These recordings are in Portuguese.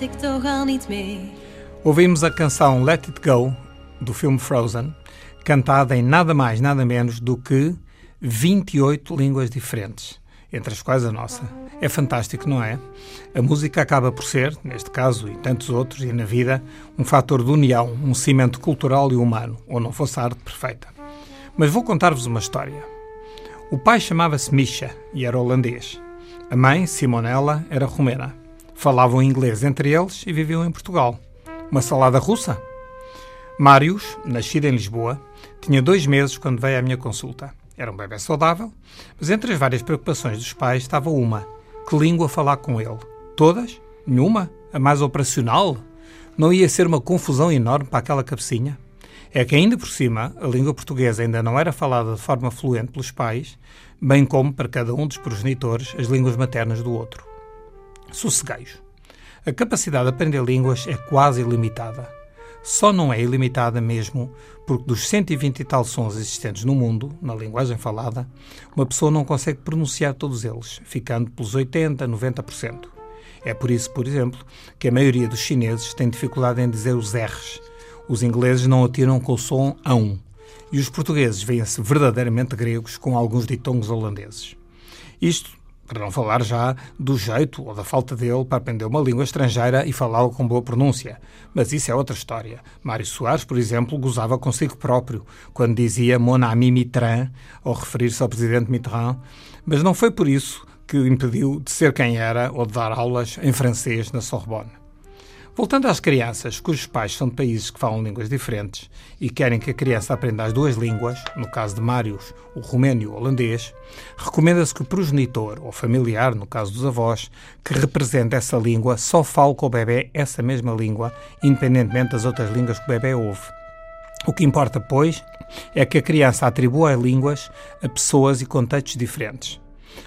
Ik toch al niet mee. Ouvimos a canção Let It Go, do filme Frozen, cantada em nada mais, nada menos do que 28 línguas diferentes, entre as quais a nossa. É fantástico, não é? A música acaba por ser, neste caso e tantos outros, e na vida, um fator de união, um cimento cultural e humano, ou não fosse a arte perfeita. Mas vou contar-vos uma história. O pai chamava-se Misha e era holandês. A mãe, Simonella, era romena. Falavam inglês entre eles e viviam em Portugal. Uma salada russa? Marius, nascido em Lisboa, tinha dois meses quando veio à minha consulta. Era um bebê saudável, mas entre as várias preocupações dos pais estava uma: que língua falar com ele? Todas? Nenhuma? A mais operacional? Não ia ser uma confusão enorme para aquela cabecinha? É que ainda por cima a língua portuguesa ainda não era falada de forma fluente pelos pais, bem como para cada um dos progenitores as línguas maternas do outro. Sossegaios. A capacidade de aprender línguas é quase ilimitada. Só não é ilimitada mesmo porque dos 120 e tal sons existentes no mundo, na linguagem falada, uma pessoa não consegue pronunciar todos eles, ficando pelos 80, 90%. É por isso, por exemplo, que a maioria dos chineses tem dificuldade em dizer os R's. Os ingleses não atiram com o som ão. E os portugueses veem-se verdadeiramente gregos com alguns ditongos holandeses. Isto para não falar já do jeito ou da falta dele para aprender uma língua estrangeira e falá-la com boa pronúncia. Mas isso é outra história. Mário Soares, por exemplo, gozava consigo próprio quando dizia Mon ami Mitterrand ao referir-se ao presidente Mitterrand, mas não foi por isso que o impediu de ser quem era ou de dar aulas em francês na Sorbonne. Voltando às crianças cujos pais são de países que falam línguas diferentes e querem que a criança aprenda as duas línguas, no caso de Marius, o romeno e o holandês, recomenda-se que o progenitor ou familiar, no caso dos avós, que represente essa língua só fale com o bebê essa mesma língua, independentemente das outras línguas que o bebê ouve. O que importa, pois, é que a criança atribua línguas a pessoas e contextos diferentes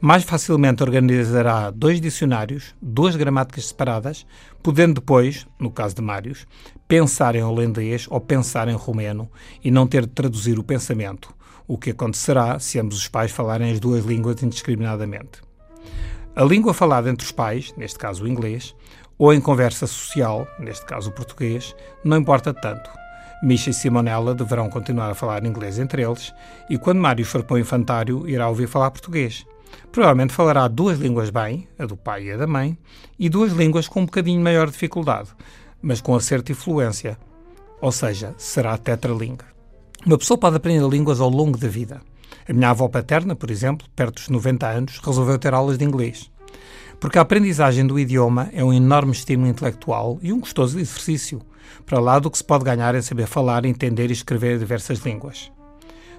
mais facilmente organizará dois dicionários, duas gramáticas separadas, podendo depois, no caso de Mários, pensar em holandês ou pensar em romeno e não ter de traduzir o pensamento, o que acontecerá se ambos os pais falarem as duas línguas indiscriminadamente. A língua falada entre os pais, neste caso o inglês, ou em conversa social, neste caso o português, não importa tanto. Misha e Simonella deverão continuar a falar inglês entre eles e quando Mário for para o infantário irá ouvir falar português. Provavelmente falará duas línguas bem, a do pai e a da mãe, e duas línguas com um bocadinho maior dificuldade, mas com acerto e fluência. Ou seja, será tetralingue. Uma pessoa pode aprender línguas ao longo da vida. A minha avó paterna, por exemplo, perto dos 90 anos, resolveu ter aulas de inglês. Porque a aprendizagem do idioma é um enorme estímulo intelectual e um gostoso exercício, para lá do que se pode ganhar em saber falar, entender e escrever diversas línguas.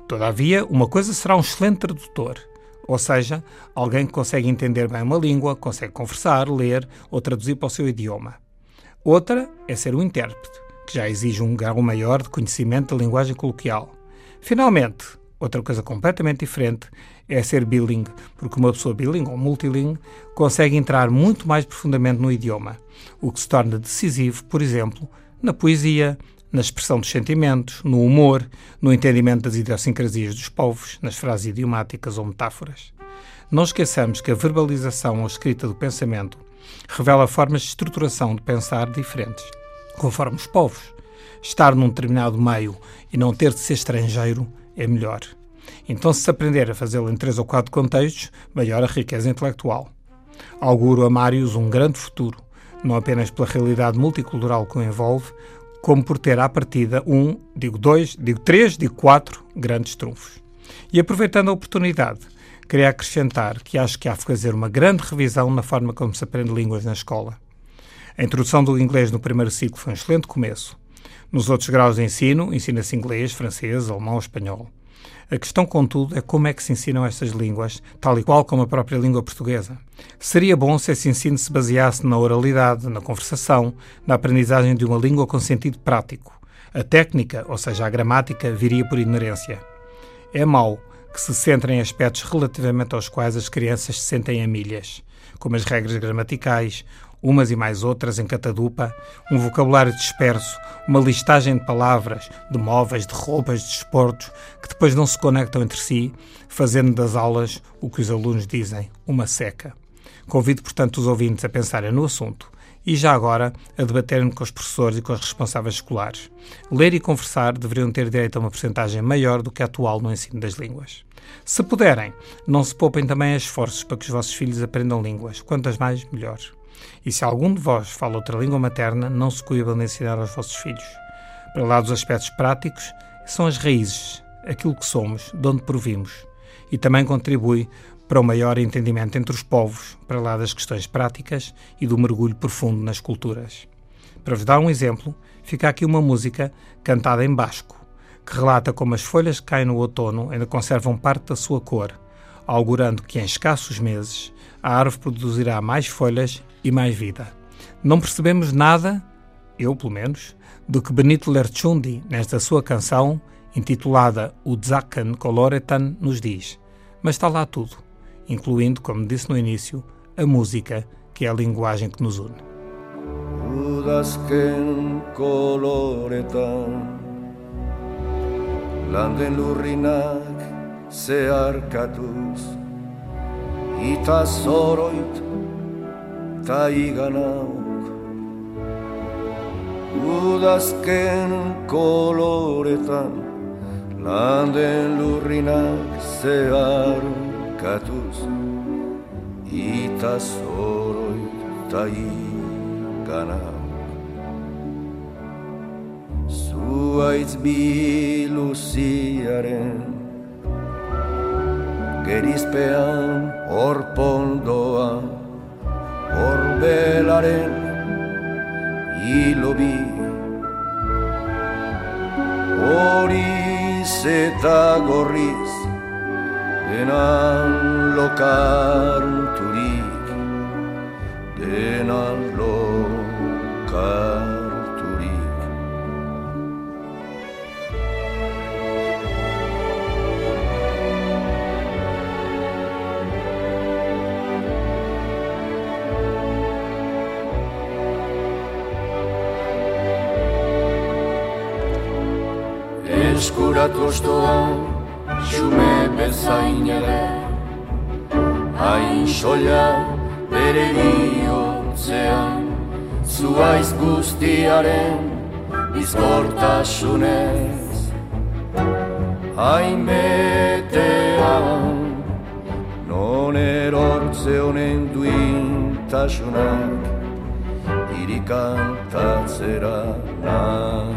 Todavia, uma coisa será um excelente tradutor, ou seja, alguém que consegue entender bem uma língua, consegue conversar, ler ou traduzir para o seu idioma. Outra é ser um intérprete, que já exige um grau maior de conhecimento da linguagem coloquial. Finalmente, outra coisa completamente diferente é ser bilingue, porque uma pessoa bilingue ou multilingue consegue entrar muito mais profundamente no idioma, o que se torna decisivo, por exemplo, na poesia, na expressão dos sentimentos, no humor, no entendimento das idiosincrasias dos povos, nas frases idiomáticas ou metáforas. Não esqueçamos que a verbalização ou escrita do pensamento revela formas de estruturação de pensar diferentes, conforme os povos. Estar num determinado meio e não ter de ser estrangeiro é melhor. Então, se aprender a fazê-lo em três ou quatro contextos, maior a riqueza intelectual. Auguro a Marius um grande futuro, não apenas pela realidade multicultural que o envolve, como por ter à partida um, digo dois, digo três, digo quatro grandes trunfos. E aproveitando a oportunidade, queria acrescentar que acho que há de fazer uma grande revisão na forma como se aprende línguas na escola. A introdução do inglês no primeiro ciclo foi um excelente começo. Nos outros graus de ensino, ensina-se inglês, francês, alemão, espanhol. A questão, contudo, é como é que se ensinam estas línguas, tal e qual como a própria língua portuguesa. Seria bom se esse ensino se baseasse na oralidade, na conversação, na aprendizagem de uma língua com sentido prático. A técnica, ou seja, a gramática, viria por inerência. É mau que se centrem em aspectos relativamente aos quais as crianças se sentem a milhas, como as regras gramaticais, umas e mais outras em catadupa, um vocabulário disperso, uma listagem de palavras, de móveis, de roupas, de desportos, que depois não se conectam entre si, fazendo das aulas o que os alunos dizem, uma seca. Convido, portanto, os ouvintes a pensarem no assunto e já agora a debaterem com os professores e com os responsáveis escolares. Ler e conversar deveriam ter direito a uma porcentagem maior do que a atual no ensino das línguas. Se puderem, não se poupem também esforços para que os vossos filhos aprendam línguas, quantas mais, melhor. E se algum de vós fala outra língua materna, não se coibam de ensinar aos vossos filhos. Para lá dos aspectos práticos, são as raízes, aquilo que somos, de onde provimos. E também contribui para o maior entendimento entre os povos, para lá das questões práticas e do mergulho profundo nas culturas. Para vos dar um exemplo, fica aqui uma música cantada em basco, que relata como as folhas que caem no outono ainda conservam parte da sua cor, augurando que em escassos meses a árvore produzirá mais folhas e mais vida. Não percebemos nada, eu pelo menos, do que Benito Lerchundi, nesta sua canção, intitulada O Zakan Coloretan, nos diz. Mas está lá tudo, incluindo, como disse no início, a música, que é a linguagem que nos une. Koloretan Landen lurrinak zeharkatuz ta iganauk Udazken koloretan Landen lurrinak zehar katuz Ita zoroi ta iganauk Zuaitz biluziaren Gerizpean orpondoan orbelaren hilobi. Horiz eta gorriz denan lokarturik denan lokarturik eskuratu ostoan, xume bezain ere. Hain sola bere bihotzean, zuaiz guztiaren bizkortasunez. Hain betean, non erortze honen duintasunak, irikantatzera naraman.